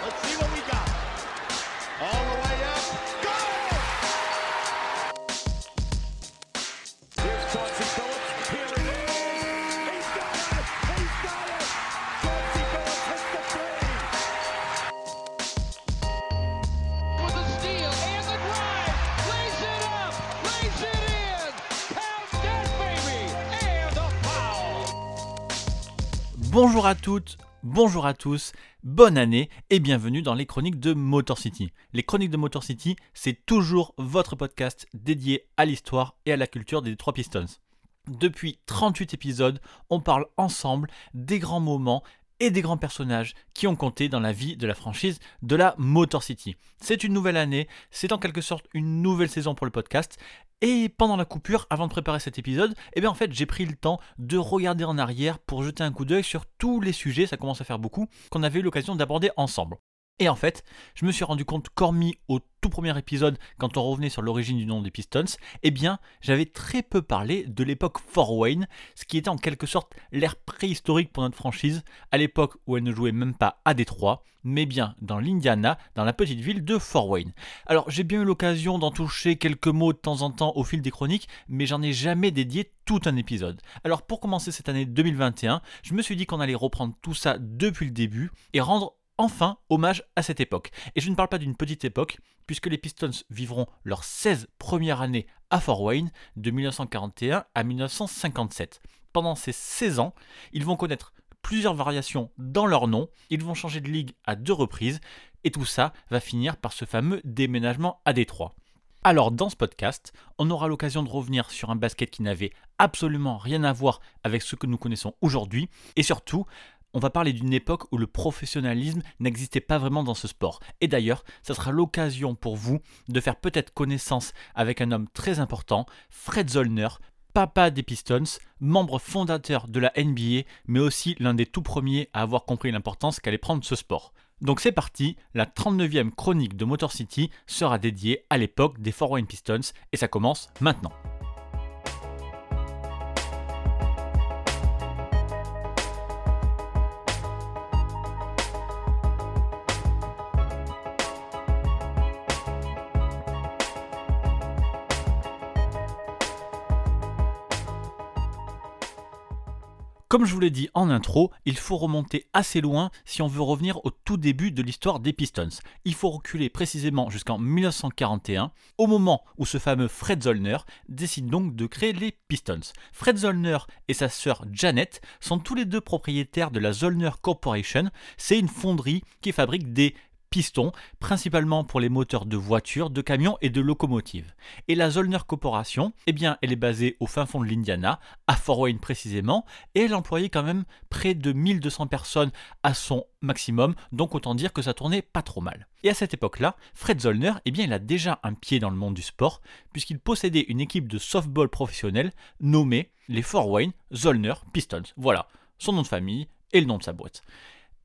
Let's see what Bonjour à toutes, bonjour à tous, bonne année et bienvenue dans les chroniques de Motor City. Les chroniques de Motor City, c'est toujours votre podcast dédié à l'histoire et à la culture des Detroit Pistons. Depuis 38 épisodes, on parle ensemble des grands moments et des grands personnages qui ont compté dans la vie de la franchise de la Motor City. C'est une nouvelle année, c'est en quelque sorte une nouvelle saison pour le podcast. Et pendant la coupure, avant de préparer cet épisode, eh bien en fait j'ai pris le temps de regarder en arrière pour jeter un coup d'œil sur tous les sujets, ça commence à faire beaucoup, qu'on avait eu l'occasion d'aborder ensemble. Et en fait, je me suis rendu compte qu'hormis au tout premier épisode, quand on revenait sur l'origine du nom des Pistons, eh bien, j'avais très peu parlé de l'époque Fort Wayne, ce qui était en quelque sorte l'ère préhistorique pour notre franchise, à l'époque où elle ne jouait même pas à Détroit, mais bien dans l'Indiana, dans la petite ville de Fort Wayne. Alors, j'ai bien eu l'occasion d'en toucher quelques mots de temps en temps au fil des chroniques, mais j'en ai jamais dédié tout un épisode. Alors, pour commencer cette année 2021, je me suis dit qu'on allait reprendre tout ça depuis le début et rendre enfin hommage à cette époque. Et je ne parle pas d'une petite époque, puisque les Pistons vivront leurs 16 premières années à Fort Wayne, de 1941 à 1957. Pendant ces 16 ans, ils vont connaître plusieurs variations dans leur nom, ils vont changer de ligue à deux reprises, et tout ça va finir par ce fameux déménagement à Détroit. Alors dans ce podcast, on aura l'occasion de revenir sur un basket qui n'avait absolument rien à voir avec ce que nous connaissons aujourd'hui, et surtout on va parler d'une époque où le professionnalisme n'existait pas vraiment dans ce sport. Et d'ailleurs, ça sera l'occasion pour vous de faire peut-être connaissance avec un homme très important, Fred Zollner, papa des Pistons, membre fondateur de la NBA, mais aussi l'un des tout premiers à avoir compris l'importance qu'allait prendre ce sport. Donc c'est parti, la 39e chronique de Motor City sera dédiée à l'époque des Fort Wayne Pistons, et ça commence maintenant. Comme je vous l'ai dit en intro, il faut remonter assez loin si on veut revenir au tout début de l'histoire des Pistons. Il faut reculer précisément jusqu'en 1941, au moment où ce fameux Fred Zollner décide donc de créer les Pistons. Fred Zollner et sa sœur Janet sont tous les deux propriétaires de la Zollner Corporation. C'est une fonderie qui fabrique des pistons, principalement pour les moteurs de voitures, de camions et de locomotives. Et la Zollner Corporation, eh bien, elle est basée au fin fond de l'Indiana, à Fort Wayne précisément, et elle employait quand même près de 1200 personnes à son maximum, donc autant dire que ça tournait pas trop mal. Et à cette époque-là, Fred Zollner, eh bien, il a déjà un pied dans le monde du sport, puisqu'il possédait une équipe de softball professionnelle nommée les Fort Wayne Zollner Pistons. Voilà, son nom de famille et le nom de sa boîte.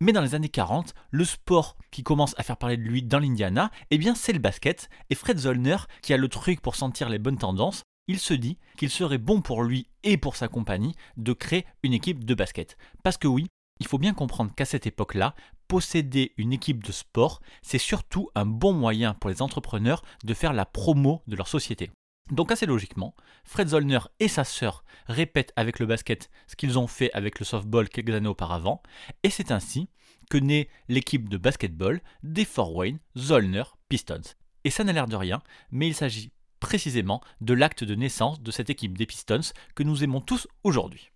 Mais dans les années 40, le sport qui commence à faire parler de lui dans l'Indiana, eh bien c'est le basket. Et Fred Zollner, qui a le truc pour sentir les bonnes tendances, il se dit qu'il serait bon pour lui et pour sa compagnie de créer une équipe de basket. Parce que oui, il faut bien comprendre qu'à cette époque-là, posséder une équipe de sport, c'est surtout un bon moyen pour les entrepreneurs de faire la promo de leur société. Donc assez logiquement, Fred Zollner et sa sœur répètent avec le basket ce qu'ils ont fait avec le softball quelques années auparavant, et c'est ainsi que naît l'équipe de basketball des Fort Wayne Zollner Pistons. Et ça n'a l'air de rien, mais il s'agit précisément de l'acte de naissance de cette équipe des Pistons que nous aimons tous aujourd'hui.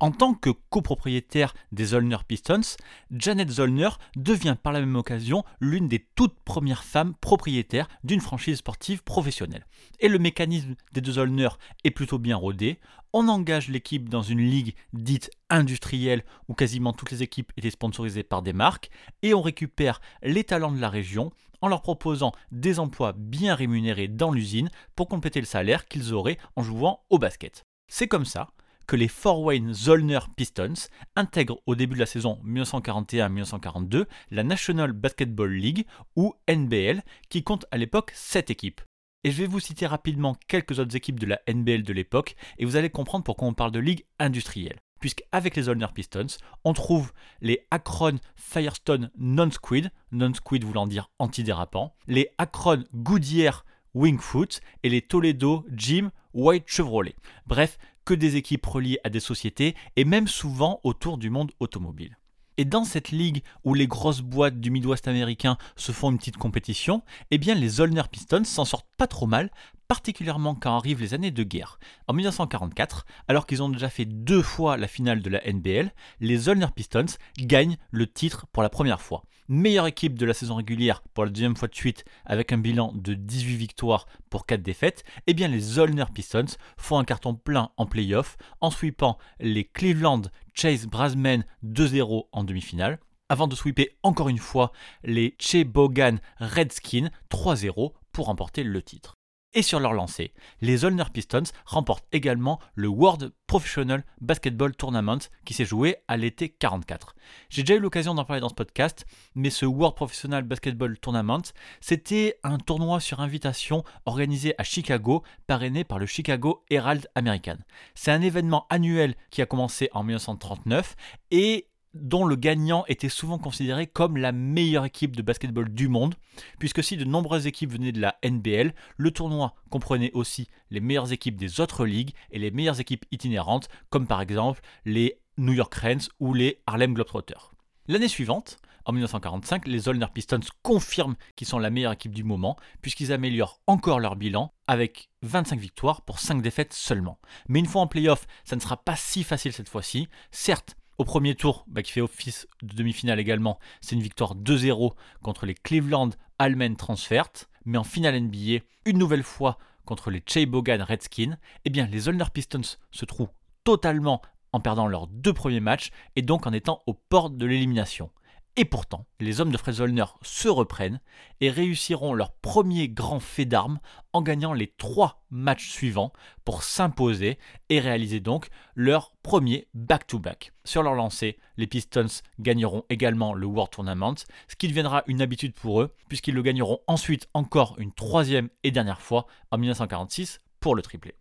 En tant que copropriétaire des Zollner Pistons, Janet Zollner devient par la même occasion l'une des toutes premières femmes propriétaires d'une franchise sportive professionnelle. Et le mécanisme des deux Zollner est plutôt bien rodé. On engage l'équipe dans une ligue dite industrielle où quasiment toutes les équipes étaient sponsorisées par des marques et on récupère les talents de la région en leur proposant des emplois bien rémunérés dans l'usine pour compléter le salaire qu'ils auraient en jouant au basket. C'est comme ça que les Fort Wayne Zollner Pistons intègrent au début de la saison 1941-1942 la National Basketball League ou NBL qui compte à l'époque 7 équipes. Et je vais vous citer rapidement quelques autres équipes de la NBL de l'époque et vous allez comprendre pourquoi on parle de ligue industrielle. puisqu'avec les Zollner Pistons, on trouve les Akron Firestone Non-Squid, Non-Squid voulant dire antidérapant, les Akron Goodyear Wingfoot et les Toledo Jim White Chevrolet. Bref, que des équipes reliées à des sociétés et même souvent autour du monde automobile. Et dans cette ligue où les grosses boîtes du Midwest américain se font une petite compétition, eh bien les Zollner Pistons s'en sortent pas trop mal, particulièrement quand arrivent les années de guerre. En 1944, alors qu'ils ont déjà fait deux fois la finale de la NBL, les Zollner Pistons gagnent le titre pour la première fois meilleure équipe de la saison régulière pour la deuxième fois de suite avec un bilan de 18 victoires pour 4 défaites, eh bien les Zollner Pistons font un carton plein en playoff en sweepant les Cleveland Chase Brasmen 2-0 en demi-finale. Avant de sweeper encore une fois les Chebogan Redskins 3-0 pour remporter le titre et sur leur lancée. Les Zollner Pistons remportent également le World Professional Basketball Tournament qui s'est joué à l'été 44. J'ai déjà eu l'occasion d'en parler dans ce podcast, mais ce World Professional Basketball Tournament, c'était un tournoi sur invitation organisé à Chicago, parrainé par le Chicago Herald American. C'est un événement annuel qui a commencé en 1939 et dont le gagnant était souvent considéré comme la meilleure équipe de basketball du monde, puisque si de nombreuses équipes venaient de la NBL, le tournoi comprenait aussi les meilleures équipes des autres ligues et les meilleures équipes itinérantes, comme par exemple les New York Reds ou les Harlem Globetrotters. L'année suivante, en 1945, les Zollner Pistons confirment qu'ils sont la meilleure équipe du moment, puisqu'ils améliorent encore leur bilan avec 25 victoires pour 5 défaites seulement. Mais une fois en playoff, ça ne sera pas si facile cette fois-ci. Certes, au premier tour, bah, qui fait office de demi-finale également, c'est une victoire 2-0 contre les Cleveland Allmen Transfert. Mais en finale NBA, une nouvelle fois contre les Chebogan Redskins, eh bien les Zollner Pistons se trouvent totalement en perdant leurs deux premiers matchs et donc en étant aux portes de l'élimination. Et pourtant, les hommes de Fred Zollner se reprennent et réussiront leur premier grand fait d'armes en gagnant les trois matchs suivants pour s'imposer et réaliser donc leur premier back-to-back. Sur leur lancée, les Pistons gagneront également le World Tournament, ce qui deviendra une habitude pour eux puisqu'ils le gagneront ensuite encore une troisième et dernière fois en 1946 pour le triplé.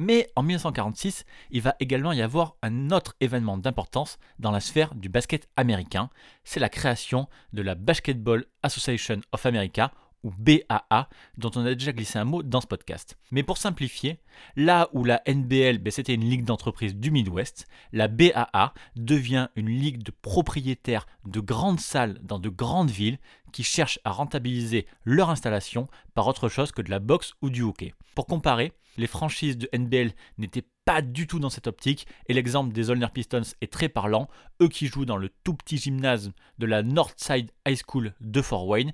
Mais en 1946, il va également y avoir un autre événement d'importance dans la sphère du basket américain, c'est la création de la Basketball Association of America, ou BAA, dont on a déjà glissé un mot dans ce podcast. Mais pour simplifier, là où la NBL, ben, c'était une ligue d'entreprises du Midwest, la BAA devient une ligue de propriétaires de grandes salles dans de grandes villes qui cherchent à rentabiliser leur installation par autre chose que de la boxe ou du hockey. Pour comparer, les franchises de NBL n'étaient pas du tout dans cette optique et l'exemple des Zollner Pistons est très parlant, eux qui jouent dans le tout petit gymnase de la Northside High School de Fort Wayne,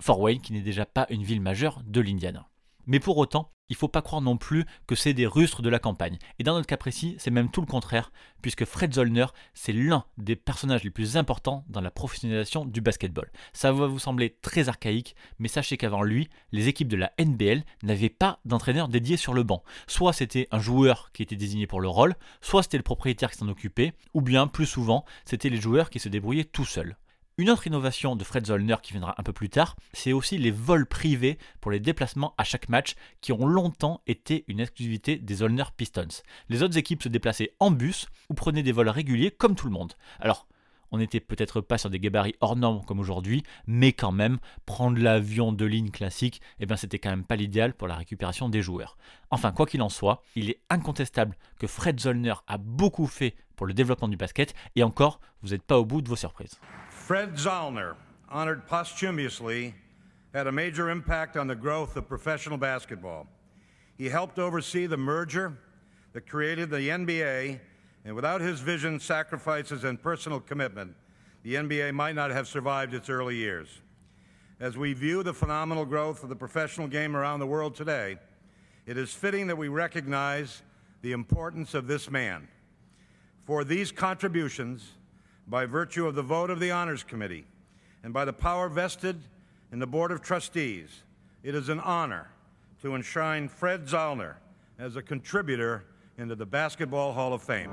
Fort Wayne qui n'est déjà pas une ville majeure de l'Indiana. Mais pour autant, il ne faut pas croire non plus que c'est des rustres de la campagne. Et dans notre cas précis, c'est même tout le contraire, puisque Fred Zollner, c'est l'un des personnages les plus importants dans la professionnalisation du basketball. Ça va vous sembler très archaïque, mais sachez qu'avant lui, les équipes de la NBL n'avaient pas d'entraîneur dédié sur le banc. Soit c'était un joueur qui était désigné pour le rôle, soit c'était le propriétaire qui s'en occupait, ou bien plus souvent, c'était les joueurs qui se débrouillaient tout seuls. Une autre innovation de Fred Zollner qui viendra un peu plus tard, c'est aussi les vols privés pour les déplacements à chaque match qui ont longtemps été une exclusivité des Zollner Pistons. Les autres équipes se déplaçaient en bus ou prenaient des vols réguliers comme tout le monde. Alors, on n'était peut-être pas sur des gabarits hors normes comme aujourd'hui, mais quand même, prendre l'avion de ligne classique, eh ben, c'était quand même pas l'idéal pour la récupération des joueurs. Enfin, quoi qu'il en soit, il est incontestable que Fred Zollner a beaucoup fait pour le développement du basket, et encore, vous n'êtes pas au bout de vos surprises. Fred Zollner, honored posthumously, had a major impact on the growth of professional basketball. He helped oversee the merger that created the NBA, and without his vision, sacrifices, and personal commitment, the NBA might not have survived its early years. As we view the phenomenal growth of the professional game around the world today, it is fitting that we recognize the importance of this man. For these contributions, by virtue of the vote of the Honors Committee and by the power vested in the Board of Trustees, it is an honor to enshrine Fred Zollner as a contributor into the Basketball Hall of Fame.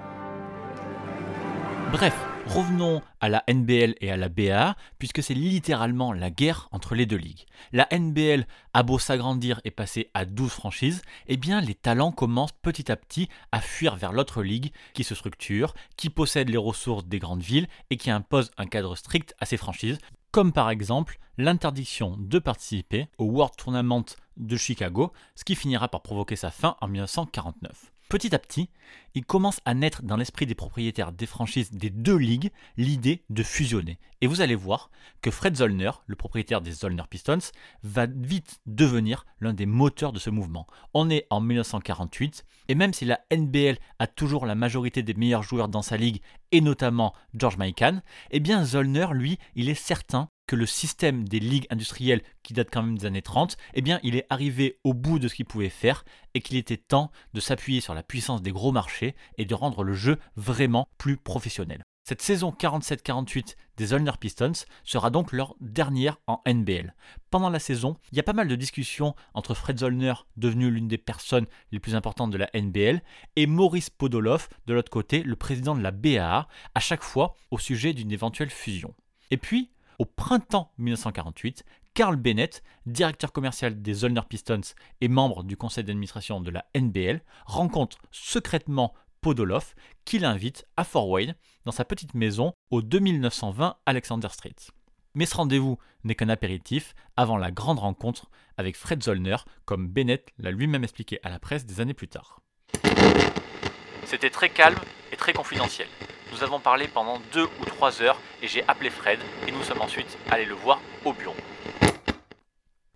Bref, revenons à la NBL et à la BA, puisque c'est littéralement la guerre entre les deux ligues. La NBL a beau s'agrandir et passer à 12 franchises, eh bien les talents commencent petit à petit à fuir vers l'autre ligue qui se structure, qui possède les ressources des grandes villes et qui impose un cadre strict à ces franchises, comme par exemple l'interdiction de participer au World Tournament de Chicago, ce qui finira par provoquer sa fin en 1949. Petit à petit, il commence à naître dans l'esprit des propriétaires des franchises des deux ligues l'idée de fusionner. Et vous allez voir que Fred Zollner, le propriétaire des Zollner Pistons, va vite devenir l'un des moteurs de ce mouvement. On est en 1948, et même si la NBL a toujours la majorité des meilleurs joueurs dans sa ligue, et notamment George Mikan, eh bien Zollner, lui, il est certain le système des ligues industrielles qui date quand même des années 30, eh bien, il est arrivé au bout de ce qu'il pouvait faire et qu'il était temps de s'appuyer sur la puissance des gros marchés et de rendre le jeu vraiment plus professionnel. Cette saison 47-48 des Zollner Pistons sera donc leur dernière en NBL. Pendant la saison, il y a pas mal de discussions entre Fred Zollner, devenu l'une des personnes les plus importantes de la NBL, et Maurice Podoloff, de l'autre côté, le président de la BAA, à chaque fois au sujet d'une éventuelle fusion. Et puis, au printemps 1948, Carl Bennett, directeur commercial des Zollner Pistons et membre du conseil d'administration de la NBL, rencontre secrètement Podoloff qui l'invite à Fort Wayne dans sa petite maison au 2920 Alexander Street. Mais ce rendez-vous n'est qu'un apéritif avant la grande rencontre avec Fred Zollner, comme Bennett l'a lui-même expliqué à la presse des années plus tard. C'était très calme et très confidentiel. Nous avons parlé pendant deux ou trois heures et j'ai appelé Fred et nous sommes ensuite allés le voir au bureau.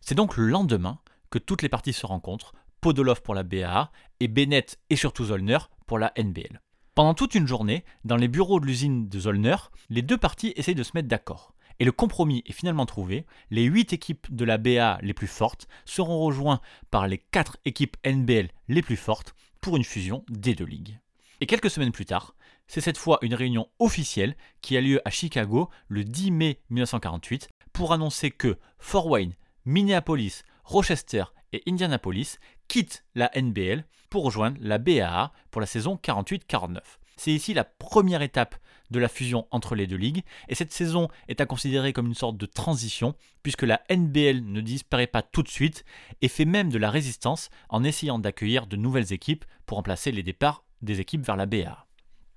C'est donc le lendemain que toutes les parties se rencontrent, Podolov pour la BAA et Bennett et surtout Zollner pour la NBL. Pendant toute une journée, dans les bureaux de l'usine de Zollner, les deux parties essayent de se mettre d'accord. Et le compromis est finalement trouvé, les 8 équipes de la BA les plus fortes seront rejoints par les 4 équipes NBL les plus fortes pour une fusion des deux ligues. Et quelques semaines plus tard, c'est cette fois une réunion officielle qui a lieu à Chicago le 10 mai 1948 pour annoncer que Fort Wayne, Minneapolis, Rochester et Indianapolis quittent la NBL pour rejoindre la BAA pour la saison 48-49. C'est ici la première étape de la fusion entre les deux ligues, et cette saison est à considérer comme une sorte de transition, puisque la NBL ne disparaît pas tout de suite, et fait même de la résistance en essayant d'accueillir de nouvelles équipes pour remplacer les départs des équipes vers la BA.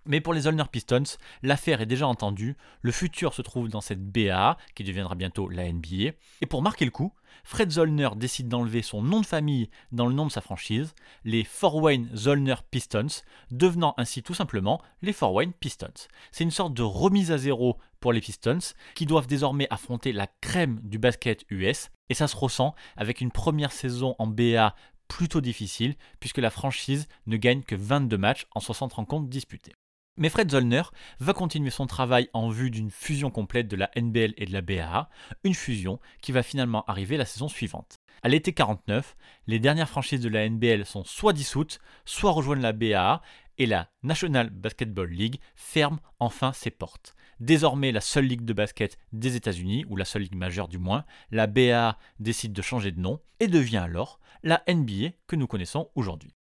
Mais pour les Zollner Pistons, l'affaire est déjà entendue, le futur se trouve dans cette BA, qui deviendra bientôt la NBA, et pour marquer le coup, Fred Zollner décide d'enlever son nom de famille dans le nom de sa franchise, les Fort Wayne Zollner Pistons, devenant ainsi tout simplement les Fort Wayne Pistons. C'est une sorte de remise à zéro pour les Pistons, qui doivent désormais affronter la crème du basket US, et ça se ressent avec une première saison en BA plutôt difficile, puisque la franchise ne gagne que 22 matchs en 60 rencontres disputées. Mais Fred Zollner va continuer son travail en vue d'une fusion complète de la NBL et de la BAA, une fusion qui va finalement arriver la saison suivante. À l'été 49, les dernières franchises de la NBL sont soit dissoutes, soit rejoignent la BAA, et la National Basketball League ferme enfin ses portes. Désormais la seule ligue de basket des États-Unis, ou la seule ligue majeure du moins, la BAA décide de changer de nom et devient alors la NBA que nous connaissons aujourd'hui.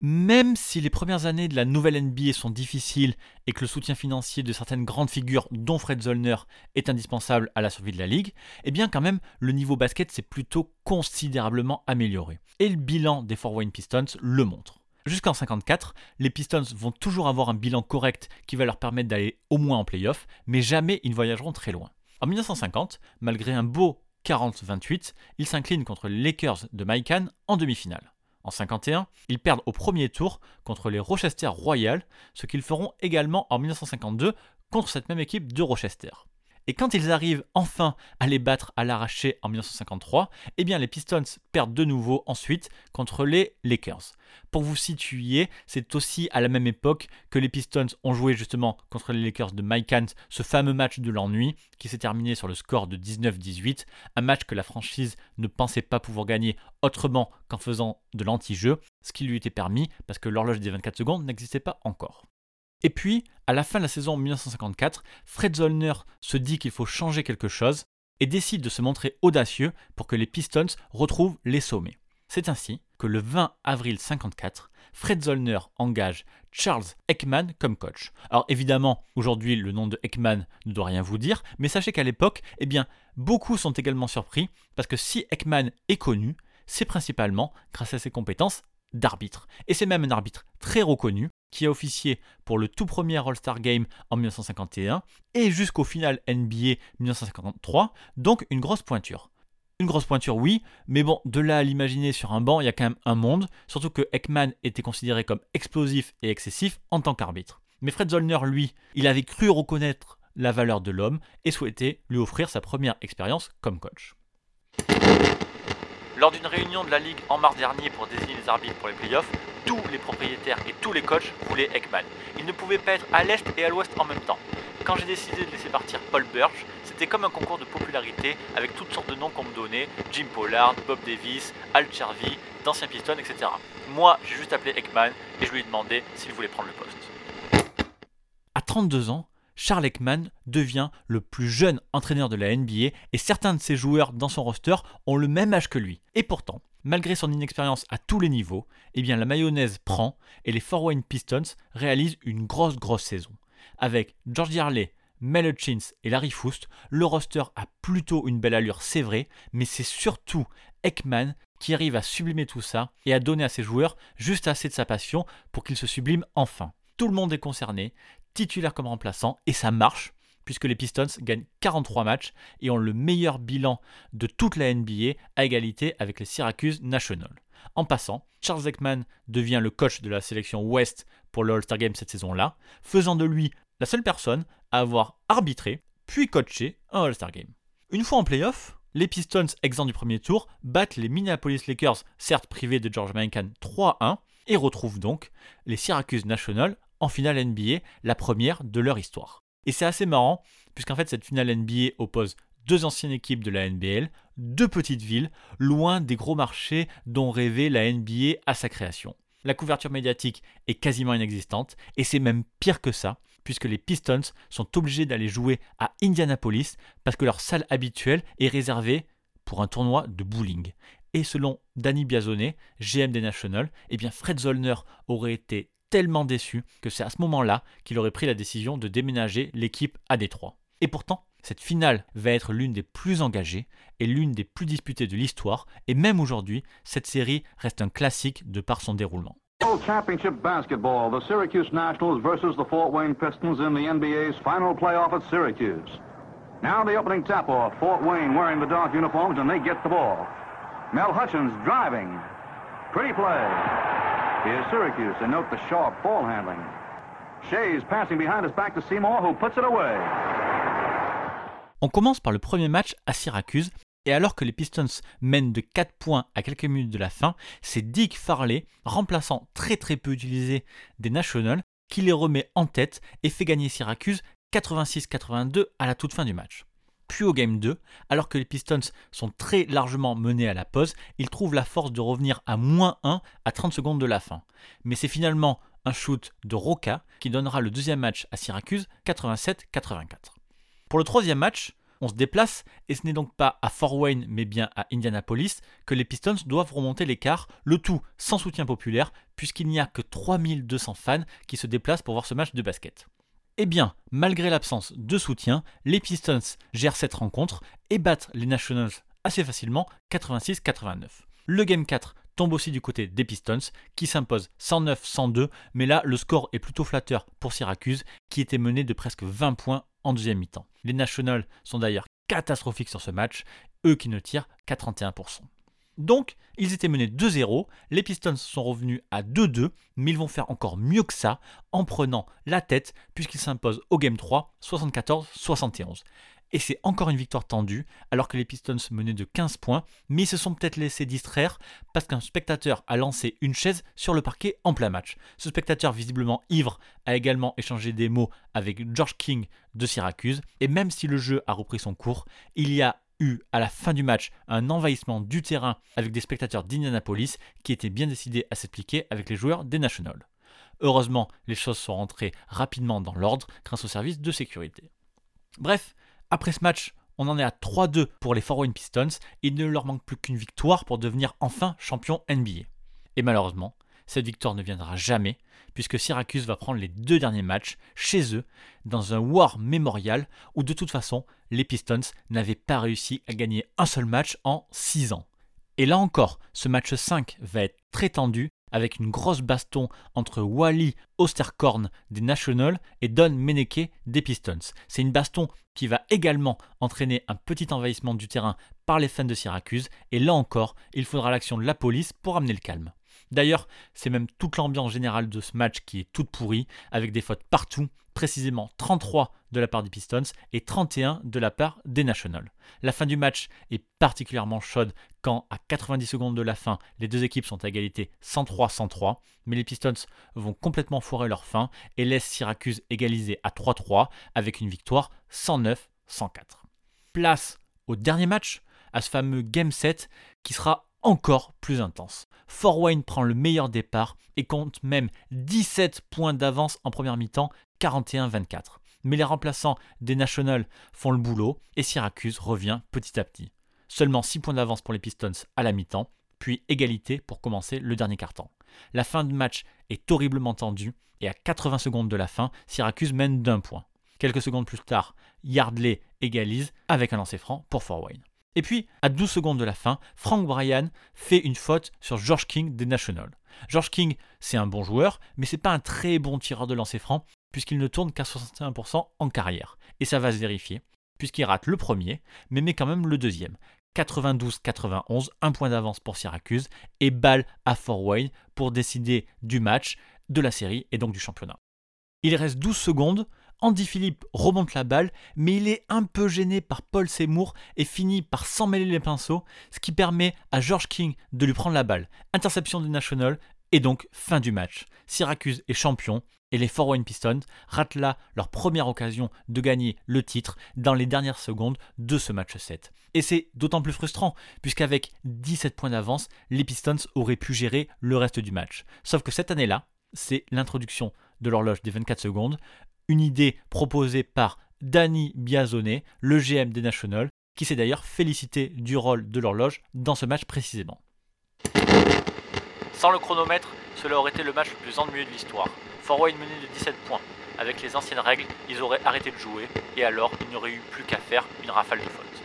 Même si les premières années de la nouvelle NBA sont difficiles et que le soutien financier de certaines grandes figures, dont Fred Zollner, est indispensable à la survie de la ligue, eh bien quand même le niveau basket s'est plutôt considérablement amélioré. Et le bilan des Fort Wayne Pistons le montre. Jusqu'en 54, les Pistons vont toujours avoir un bilan correct qui va leur permettre d'aller au moins en playoff, mais jamais ils ne voyageront très loin. En 1950, malgré un beau 40-28, ils s'inclinent contre les Lakers de Mike en demi-finale. En 51, ils perdent au premier tour contre les Rochester Royals, ce qu'ils feront également en 1952 contre cette même équipe de Rochester. Et quand ils arrivent enfin à les battre à l'arraché en 1953, eh bien les Pistons perdent de nouveau ensuite contre les Lakers. Pour vous situer, c'est aussi à la même époque que les Pistons ont joué justement contre les Lakers de Mike Hunt, ce fameux match de l'ennui qui s'est terminé sur le score de 19-18, un match que la franchise ne pensait pas pouvoir gagner autrement qu'en faisant de l'anti-jeu, ce qui lui était permis parce que l'horloge des 24 secondes n'existait pas encore. Et puis, à la fin de la saison 1954, Fred Zollner se dit qu'il faut changer quelque chose et décide de se montrer audacieux pour que les Pistons retrouvent les sommets. C'est ainsi que le 20 avril 54, Fred Zollner engage Charles Ekman comme coach. Alors évidemment, aujourd'hui, le nom de Ekman ne doit rien vous dire, mais sachez qu'à l'époque, eh bien, beaucoup sont également surpris parce que si Ekman est connu, c'est principalement grâce à ses compétences d'arbitre. Et c'est même un arbitre très reconnu qui a officié pour le tout premier All-Star Game en 1951 et jusqu'au final NBA 1953, donc une grosse pointure. Une grosse pointure, oui, mais bon, de là à l'imaginer sur un banc, il y a quand même un monde, surtout que Ekman était considéré comme explosif et excessif en tant qu'arbitre. Mais Fred Zollner, lui, il avait cru reconnaître la valeur de l'homme et souhaitait lui offrir sa première expérience comme coach. Lors d'une réunion de la Ligue en mars dernier pour désigner les arbitres pour les playoffs, tous les propriétaires et tous les coachs voulaient Ekman. Il ne pouvait pas être à l'est et à l'ouest en même temps. Quand j'ai décidé de laisser partir Paul Birch, c'était comme un concours de popularité avec toutes sortes de noms qu'on me donnait Jim Pollard, Bob Davis, Al Chervy, d'anciens Pistons, etc. Moi, j'ai juste appelé Ekman et je lui ai demandé s'il voulait prendre le poste. À 32 ans, Charles Ekman devient le plus jeune entraîneur de la NBA et certains de ses joueurs dans son roster ont le même âge que lui. Et pourtant, malgré son inexpérience à tous les niveaux, eh bien la mayonnaise prend et les Fort Wayne Pistons réalisent une grosse grosse saison. Avec George Yarley, Mel Hutchins et Larry Foust, le roster a plutôt une belle allure, c'est vrai, mais c'est surtout Ekman qui arrive à sublimer tout ça et à donner à ses joueurs juste assez de sa passion pour qu'ils se subliment enfin. Tout le monde est concerné, titulaire comme remplaçant, et ça marche, puisque les Pistons gagnent 43 matchs et ont le meilleur bilan de toute la NBA à égalité avec les Syracuse National. En passant, Charles Ekman devient le coach de la sélection Ouest pour le All-Star Game cette saison-là, faisant de lui la seule personne à avoir arbitré puis coaché un All-Star Game. Une fois en playoff, les Pistons, exempts du premier tour, battent les Minneapolis Lakers, certes privés de George Mikan 3-1, et retrouvent donc les Syracuse National en finale NBA, la première de leur histoire. Et c'est assez marrant, puisqu'en fait cette finale NBA oppose deux anciennes équipes de la NBL, deux petites villes, loin des gros marchés dont rêvait la NBA à sa création. La couverture médiatique est quasiment inexistante, et c'est même pire que ça, puisque les Pistons sont obligés d'aller jouer à Indianapolis parce que leur salle habituelle est réservée pour un tournoi de bowling. Et selon Danny Biazone, GM des Nationals, eh bien Fred Zollner aurait été tellement déçu que c'est à ce moment-là qu'il aurait pris la décision de déménager l'équipe à Détroit. Et pourtant, cette finale va être l'une des plus engagées et l'une des plus disputées de l'histoire, et même aujourd'hui, cette série reste un classique de par son déroulement. Championship Basketball, the Syracuse Nationals versus the Fort Wayne Pistons in the NBA's final playoff at Syracuse. Now the opening tap-off, Fort Wayne wearing the dark uniforms, and they get the ball. Mel Hutchins driving. Pretty play. Syracuse, note the ball handling. Passing behind back to Seymour, who puts it away. On commence par le premier match à Syracuse, et alors que les Pistons mènent de 4 points à quelques minutes de la fin, c'est Dick Farley, remplaçant très très peu utilisé des Nationals, qui les remet en tête et fait gagner Syracuse 86-82 à la toute fin du match. Puis au game 2, alors que les Pistons sont très largement menés à la pause, ils trouvent la force de revenir à moins 1 à 30 secondes de la fin. Mais c'est finalement un shoot de Roca qui donnera le deuxième match à Syracuse 87-84. Pour le troisième match, on se déplace et ce n'est donc pas à Fort Wayne mais bien à Indianapolis que les Pistons doivent remonter l'écart, le tout sans soutien populaire puisqu'il n'y a que 3200 fans qui se déplacent pour voir ce match de basket. Eh bien, malgré l'absence de soutien, les Pistons gèrent cette rencontre et battent les Nationals assez facilement 86-89. Le Game 4 tombe aussi du côté des Pistons qui s'imposent 109-102, mais là le score est plutôt flatteur pour Syracuse qui était mené de presque 20 points en deuxième mi-temps. Les Nationals sont d'ailleurs catastrophiques sur ce match, eux qui ne tirent qu'à 31%. Donc, ils étaient menés 2-0, les Pistons sont revenus à 2-2, mais ils vont faire encore mieux que ça en prenant la tête puisqu'ils s'imposent au Game 3 74-71. Et c'est encore une victoire tendue, alors que les Pistons menaient de 15 points, mais ils se sont peut-être laissés distraire parce qu'un spectateur a lancé une chaise sur le parquet en plein match. Ce spectateur, visiblement ivre, a également échangé des mots avec George King de Syracuse, et même si le jeu a repris son cours, il y a eu à la fin du match un envahissement du terrain avec des spectateurs d'Indianapolis qui étaient bien décidés à s'appliquer avec les joueurs des Nationals. Heureusement, les choses sont rentrées rapidement dans l'ordre grâce au service de sécurité. Bref, après ce match, on en est à 3-2 pour les Fort Wayne Pistons et il ne leur manque plus qu'une victoire pour devenir enfin champion NBA. Et malheureusement, cette victoire ne viendra jamais, puisque Syracuse va prendre les deux derniers matchs chez eux, dans un War Memorial, où de toute façon, les Pistons n'avaient pas réussi à gagner un seul match en 6 ans. Et là encore, ce match 5 va être très tendu, avec une grosse baston entre Wally Osterkorn des Nationals et Don Meneke des Pistons. C'est une baston qui va également entraîner un petit envahissement du terrain par les fans de Syracuse, et là encore, il faudra l'action de la police pour amener le calme. D'ailleurs, c'est même toute l'ambiance générale de ce match qui est toute pourrie, avec des fautes partout, précisément 33 de la part des Pistons et 31 de la part des Nationals. La fin du match est particulièrement chaude quand, à 90 secondes de la fin, les deux équipes sont à égalité 103-103, mais les Pistons vont complètement foirer leur fin et laissent Syracuse égaliser à 3-3 avec une victoire 109-104. Place au dernier match, à ce fameux Game 7 qui sera encore plus intense. Fort Wayne prend le meilleur départ et compte même 17 points d'avance en première mi-temps, 41-24. Mais les remplaçants des Nationals font le boulot et Syracuse revient petit à petit. Seulement 6 points d'avance pour les Pistons à la mi-temps, puis égalité pour commencer le dernier quart-temps. La fin de match est horriblement tendue et à 80 secondes de la fin, Syracuse mène d'un point. Quelques secondes plus tard, Yardley égalise avec un lancer franc pour Fort Wayne. Et puis, à 12 secondes de la fin, Frank Bryan fait une faute sur George King des Nationals. George King, c'est un bon joueur, mais c'est pas un très bon tireur de lancer franc, puisqu'il ne tourne qu'à 61% en carrière. Et ça va se vérifier, puisqu'il rate le premier, mais met quand même le deuxième. 92-91, un point d'avance pour Syracuse, et balle à Fort Wayne pour décider du match, de la série et donc du championnat. Il reste 12 secondes, Andy Philippe remonte la balle, mais il est un peu gêné par Paul Seymour et finit par s'en mêler les pinceaux, ce qui permet à George King de lui prendre la balle. Interception du National et donc fin du match. Syracuse est champion et les Fort Wayne Pistons ratent là leur première occasion de gagner le titre dans les dernières secondes de ce match 7. Et c'est d'autant plus frustrant puisqu'avec 17 points d'avance, les Pistons auraient pu gérer le reste du match. Sauf que cette année-là, c'est l'introduction de l'horloge des 24 secondes, une idée proposée par Danny Biazone, le GM des Nationals, qui s'est d'ailleurs félicité du rôle de l'horloge dans ce match précisément. Sans le chronomètre, cela aurait été le match le plus ennuyeux de l'histoire. Fort Wayne menait de 17 points. Avec les anciennes règles, ils auraient arrêté de jouer, et alors il n'y aurait eu plus qu'à faire une rafale de fautes.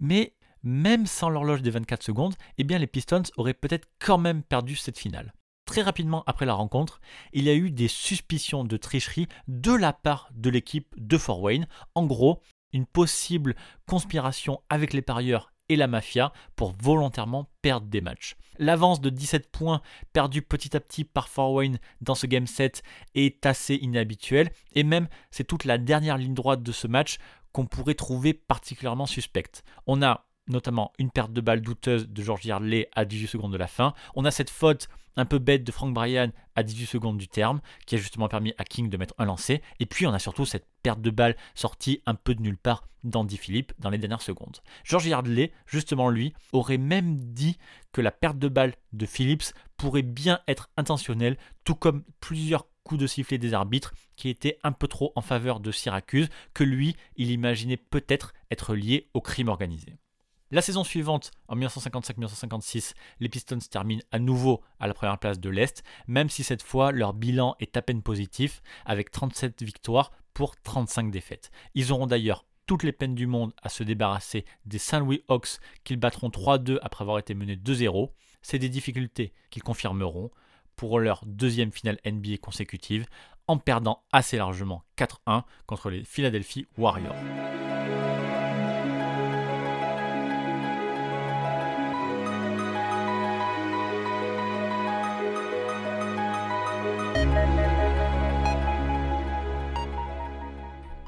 Mais même sans l'horloge des 24 secondes, eh bien les Pistons auraient peut-être quand même perdu cette finale. Très rapidement après la rencontre, il y a eu des suspicions de tricherie de la part de l'équipe de Fort Wayne. En gros, une possible conspiration avec les parieurs et la mafia pour volontairement perdre des matchs. L'avance de 17 points perdue petit à petit par Fort Wayne dans ce game set est assez inhabituelle et même c'est toute la dernière ligne droite de ce match qu'on pourrait trouver particulièrement suspecte. On a notamment une perte de balle douteuse de George Yardley à 18 secondes de la fin. On a cette faute un peu bête de Frank Bryan à 18 secondes du terme, qui a justement permis à King de mettre un lancer. Et puis on a surtout cette perte de balle sortie un peu de nulle part d'Andy Philippe dans les dernières secondes. George Yardley, justement lui, aurait même dit que la perte de balle de Phillips pourrait bien être intentionnelle, tout comme plusieurs coups de sifflet des arbitres qui étaient un peu trop en faveur de Syracuse, que lui, il imaginait peut-être être lié au crime organisé. La saison suivante, en 1955-1956, les Pistons terminent à nouveau à la première place de l'Est, même si cette fois leur bilan est à peine positif, avec 37 victoires pour 35 défaites. Ils auront d'ailleurs toutes les peines du monde à se débarrasser des Saint Louis Hawks qu'ils battront 3-2 après avoir été menés 2-0. C'est des difficultés qu'ils confirmeront pour leur deuxième finale NBA consécutive en perdant assez largement 4-1 contre les Philadelphia Warriors.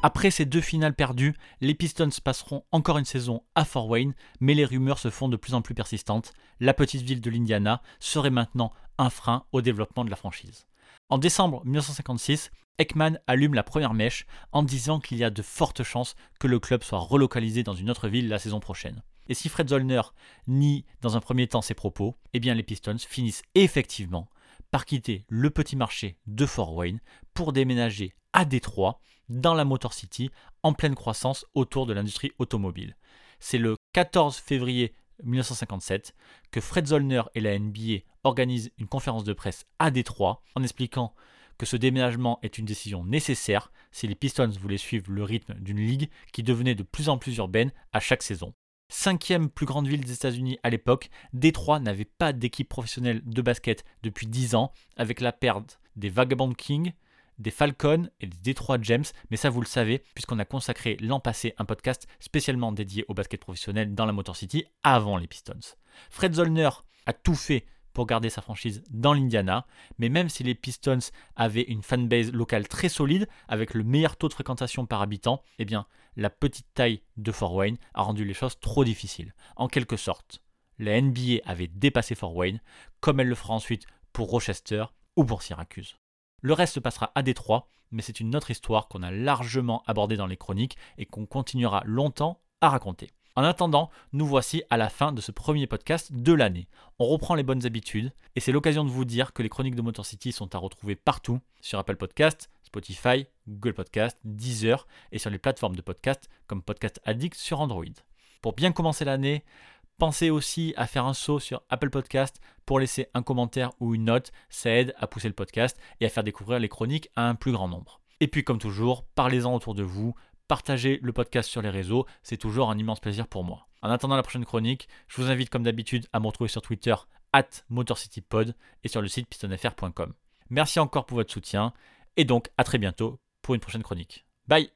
Après ces deux finales perdues, les Pistons passeront encore une saison à Fort Wayne, mais les rumeurs se font de plus en plus persistantes. La petite ville de l'Indiana serait maintenant un frein au développement de la franchise. En décembre 1956, Ekman allume la première mèche en disant qu'il y a de fortes chances que le club soit relocalisé dans une autre ville la saison prochaine. Et si Fred Zollner nie dans un premier temps ses propos, eh bien les Pistons finissent effectivement par quitter le petit marché de Fort Wayne pour déménager à Détroit dans la Motor City en pleine croissance autour de l'industrie automobile. C'est le 14 février 1957 que Fred Zollner et la NBA organisent une conférence de presse à Détroit en expliquant que ce déménagement est une décision nécessaire si les Pistons voulaient suivre le rythme d'une ligue qui devenait de plus en plus urbaine à chaque saison. Cinquième plus grande ville des États-Unis à l'époque, Détroit n'avait pas d'équipe professionnelle de basket depuis 10 ans, avec la perte des Vagabond Kings, des Falcons et des Detroit Gems, mais ça vous le savez, puisqu'on a consacré l'an passé un podcast spécialement dédié au basket professionnel dans la Motor City avant les Pistons. Fred Zollner a tout fait pour garder sa franchise dans l'Indiana, mais même si les Pistons avaient une fanbase locale très solide, avec le meilleur taux de fréquentation par habitant, eh bien, la petite taille de Fort Wayne a rendu les choses trop difficiles. En quelque sorte, la NBA avait dépassé Fort Wayne, comme elle le fera ensuite pour Rochester ou pour Syracuse. Le reste se passera à Détroit, mais c'est une autre histoire qu'on a largement abordée dans les chroniques et qu'on continuera longtemps à raconter. En attendant, nous voici à la fin de ce premier podcast de l'année. On reprend les bonnes habitudes et c'est l'occasion de vous dire que les chroniques de Motor City sont à retrouver partout sur Apple Podcast, Spotify, Google Podcast, Deezer et sur les plateformes de podcast comme Podcast Addict sur Android. Pour bien commencer l'année, Pensez aussi à faire un saut sur Apple Podcast pour laisser un commentaire ou une note, ça aide à pousser le podcast et à faire découvrir les chroniques à un plus grand nombre. Et puis comme toujours, parlez-en autour de vous, partagez le podcast sur les réseaux, c'est toujours un immense plaisir pour moi. En attendant la prochaine chronique, je vous invite comme d'habitude à me retrouver sur Twitter at MotorCityPod et sur le site pistonfr.com. Merci encore pour votre soutien et donc à très bientôt pour une prochaine chronique. Bye